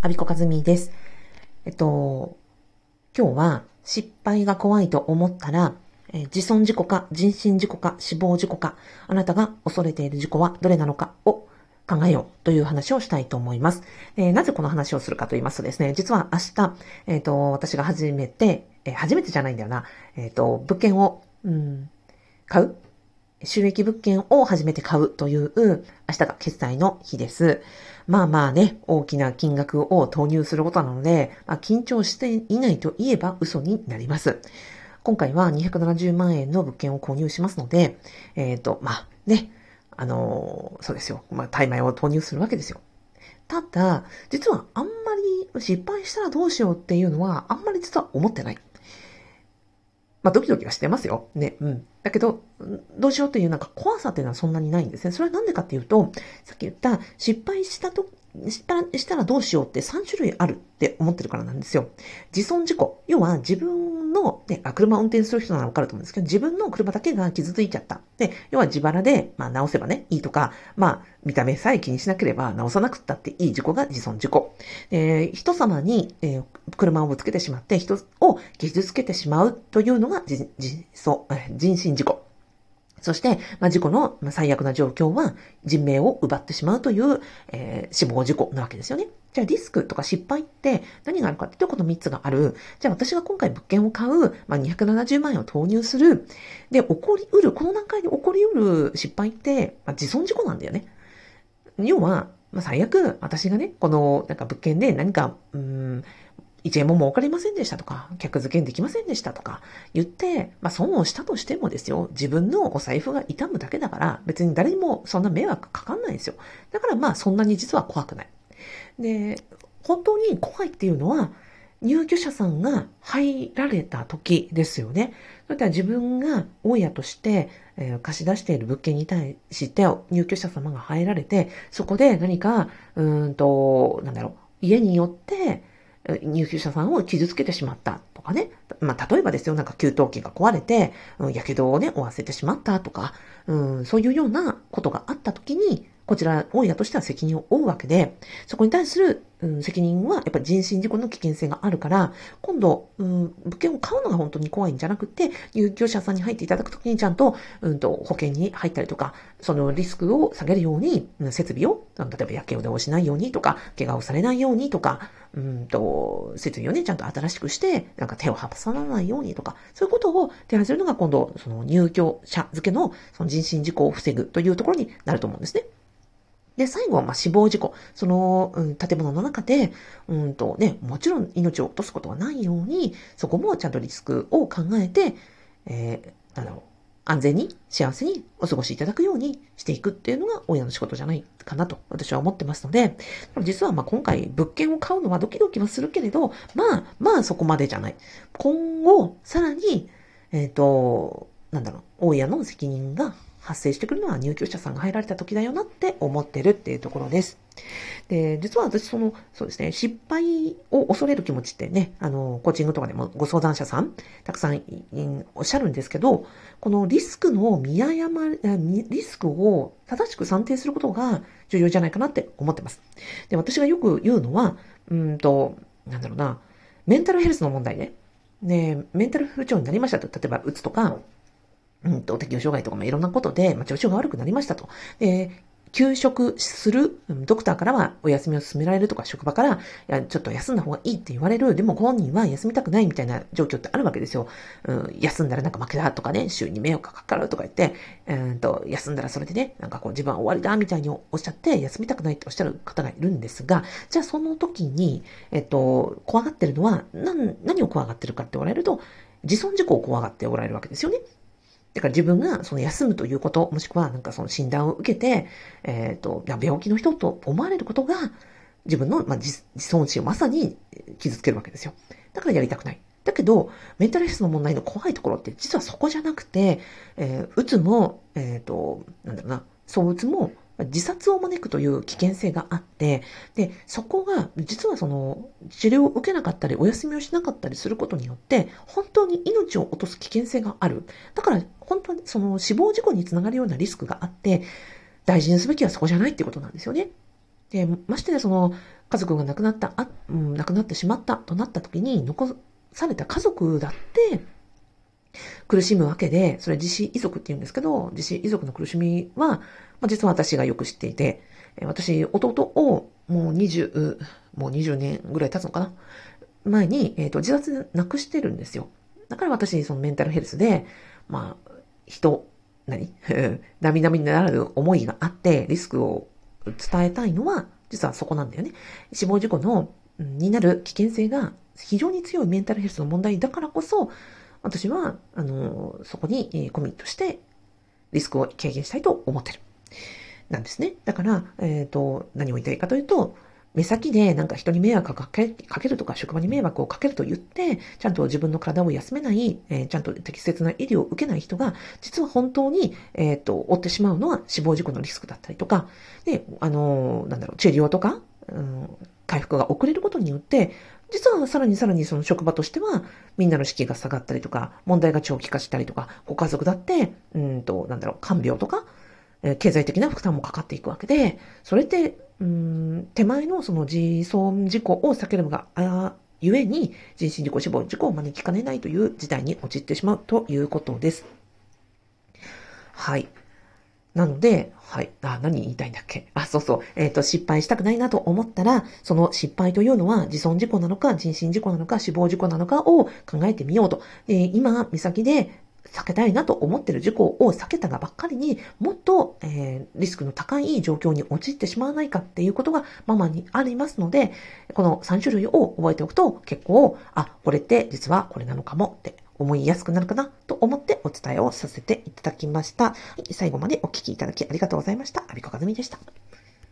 アビコカズミです。えっと、今日は失敗が怖いと思ったら、え、自損事故か人身事故か死亡事故か、あなたが恐れている事故はどれなのかを考えようという話をしたいと思います。えー、なぜこの話をするかと言いますとですね、実は明日、えっ、ー、と、私が初めて、え初めてじゃないんだよな、えっ、と、物件を、うん、買う収益物件を初めて買うという、明日が決済の日です。まあまあね、大きな金額を投入することなので、まあ、緊張していないと言えば嘘になります。今回は270万円の物件を購入しますので、えっ、ー、と、まあね、あのー、そうですよ。まあ、大枚を投入するわけですよ。ただ、実はあんまり失敗したらどうしようっていうのは、あんまり実は思ってない。まあ、ドキドキはしてますよ。ね。うん。だけど、どうしようというなんか怖さっていうのはそんなにないんですね。それはなんでかっていうと、さっき言った失敗したとしたらどうしようって3種類あるって思ってるからなんですよ。自損事故。要は自分の、ね、あ、車を運転する人ならわかると思うんですけど、自分の車だけが傷ついちゃった。で、要は自腹で、まあ直せばね、いいとか、まあ見た目さえ気にしなければ直さなくったっていい事故が自損事故。えー、人様に、えー、車をぶつけてしまって人を傷つけてしまうというのが人身事故。そして、まあ、事故の最悪な状況は人命を奪ってしまうという、えー、死亡事故なわけですよね。じゃあリスクとか失敗って何があるかっていうとこの3つがある。じゃあ私が今回物件を買う、まあ、270万円を投入する。で、起こりうる、この段階で起こりうる失敗って、まあ、自損事故なんだよね。要は、まあ、最悪私がね、このなんか物件で何か、うん、1円も儲かりませんでしたとか、客付けできませんでしたとか言って、まあ損をしたとしてもですよ、自分のお財布が痛むだけだから、別に誰にもそんな迷惑かかんないんですよ。だからまあそんなに実は怖くない。で、本当に怖いっていうのは、入居者さんが入られた時ですよね。それでは自分が大家として、えー、貸し出している物件に対して入居者様が入られて、そこで何か、うんと、なんだろう、家によって、入居者さんを傷つけてしまったとかね。まあ、例えばですよ、なんか給湯器が壊れて、うん、火傷をね、負わせてしまったとか、うん、そういうようなことがあった時に、こちら、大家としては責任を負うわけで、そこに対する、うん、責任はやっぱり人身事故の危険性があるから、今度、うん、物件を買うのが本当に怖いんじゃなくて、入居者さんに入っていただくときにちゃんと、うんと、保険に入ったりとか、そのリスクを下げるように、うん、設備を、例えば焼けををしないようにとか、怪我をされないようにとか、うんと、設備をね、ちゃんと新しくして、なんか手を挟まないようにとか、そういうことを手配するのが今度、その入居者付けのその人身事故を防ぐというところになると思うんですね。で、最後はま死亡事故。その、うん、建物の中で、うんとね、もちろん命を落とすことはないように、そこもちゃんとリスクを考えて、えー、なんだろう、安全に幸せにお過ごしいただくようにしていくっていうのが親の仕事じゃないかなと私は思ってますので、実はまあ今回物件を買うのはドキドキはするけれど、まあまあそこまでじゃない。今後、さらに、えっ、ー、と、なんだろう、大家の責任が発生してくるのは入居者さんが入られた時だよなって思ってるっていうところです。で、実は私その、そうですね、失敗を恐れる気持ちってね、あの、コーチングとかでもご相談者さん、たくさんおっしゃるんですけど、このリスクの見誤り、リスクを正しく算定することが重要じゃないかなって思ってます。で、私がよく言うのは、うんと、なんだろうな、メンタルヘルスの問題ね。ね、メンタル不調になりましたと、例えば、うつとか、うんと、適応障害とかもいろんなことで、まあ、調子が悪くなりましたと。で、休職する、ドクターからはお休みを勧められるとか、職場から、いや、ちょっと休んだ方がいいって言われる。でも本人は休みたくないみたいな状況ってあるわけですよ。うん、休んだらなんか負けだとかね、週に迷惑がかかるとか言って、うんと、休んだらそれでね、なんかこう自分は終わりだみたいにおっしゃって、休みたくないっておっしゃる方がいるんですが、じゃあその時に、えっと、怖がってるのは、何、何を怖がってるかって言われると、自損事故を怖がっておられるわけですよね。だから自分がその休むということ、もしくはなんかその診断を受けて、えっ、ー、と、病気の人と思われることが、自分の、まあ、自尊心をまさに傷つけるわけですよ。だからやりたくない。だけど、メンタルヘルスの問題の怖いところって実はそこじゃなくて、えー、うつも、えっ、ー、と、なんだろうな、そううつも自殺を招くという危険性があって、で、そこが、実はその、治療を受けなかったり、お休みをしなかったりすることによって、本当に命を落とす危険性がある。だから、本当にその死亡事故につながるようなリスクがあって、大事にすべきはそこじゃないっていうことなんですよね。で、ましてね、その、家族が亡くなった、あ、うん、亡くなってしまったとなった時に、残された家族だって、苦しむわけで、それ自死遺族って言うんですけど、自死遺族の苦しみは、まあ、実は私がよく知っていて、私、弟をもう20、もう20年ぐらい経つのかな前に、えっ、ー、と、自殺なくしてるんですよ。だから私、そのメンタルヘルスで、まあ、人、何？並々にならぬ思いがあって、リスクを伝えたいのは、実はそこなんだよね。死亡事故の、になる危険性が非常に強いメンタルヘルスの問題だからこそ、私は、あの、そこにコミットして、リスクを軽減したいと思ってる。なんですね。だから、えっ、ー、と、何を言いたいかというと、目先でなんか人に迷惑をかけかけるとか、職場に迷惑をかけると言って、ちゃんと自分の体を休めない、えー、ちゃんと適切な医療を受けない人が、実は本当に、えっ、ー、と、負ってしまうのは死亡事故のリスクだったりとか、で、あの、なんだろう、治療とか、うん、回復が遅れることによって、実はさらにさらにその職場としては、みんなの士気が下がったりとか、問題が長期化したりとか、ご家族だって、うんと、なんだろう、看病とか、え経済的な負担もかかっていくわけで、それって、うん、手前のその自損事故を避けるのが、あゆえに、人身事故、死亡事故を招きかねないという事態に陥ってしまうということです。はい。なので、はい。あ、何言いたいんだっけ？あ、そうそう。えっ、ー、と、失敗したくないなと思ったら、その失敗というのは自損事故なのか、人身事故なのか、死亡事故なのかを考えてみようと。え、今、目先で避けたいなと思っている事故を避けたがばっかりにもっと、えー、リスクの高い状況に陥ってしまわないかっていうことがママにありますので、この3種類を覚えておくと結構、あ、これって実はこれなのかもって思いやすくなるかなと思ってお伝えをさせていただきました。はい、最後までお聴きいただきありがとうございました。アビコカズミでした。